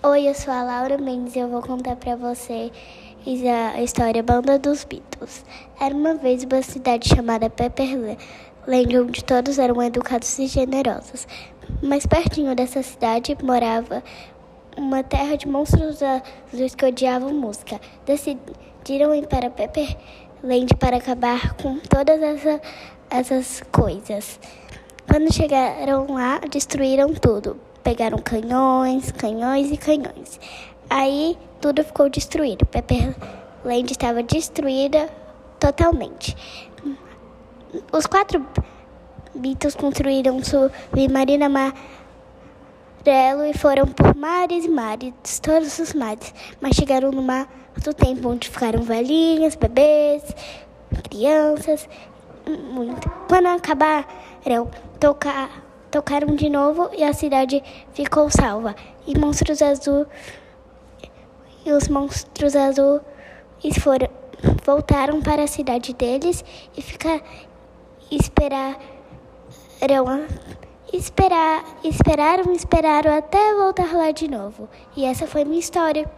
Oi, eu sou a Laura Mendes e eu vou contar para você a história Banda dos Beatles. Era uma vez uma cidade chamada Pepperland, onde todos eram educados e generosos. Mas pertinho dessa cidade morava uma terra de monstros azuis que odiavam música. Decidiram ir para Pepperland para acabar com todas essa, essas coisas. Quando chegaram lá, destruíram tudo pegaram canhões, canhões e canhões. Aí tudo ficou destruído. Pepperland estava destruída totalmente. Os quatro Beatles construíram um submarino amarelo e foram por mares e mares, todos os mares, mas chegaram no mar do tempo onde ficaram velhinhas, bebês, crianças, muito. Quando acabaram, tocar tocaram de novo e a cidade ficou salva. E monstros azul e os monstros azuis foram voltaram para a cidade deles e ficar esperaram esperar esperaram esperaram até voltar lá de novo. E essa foi minha história.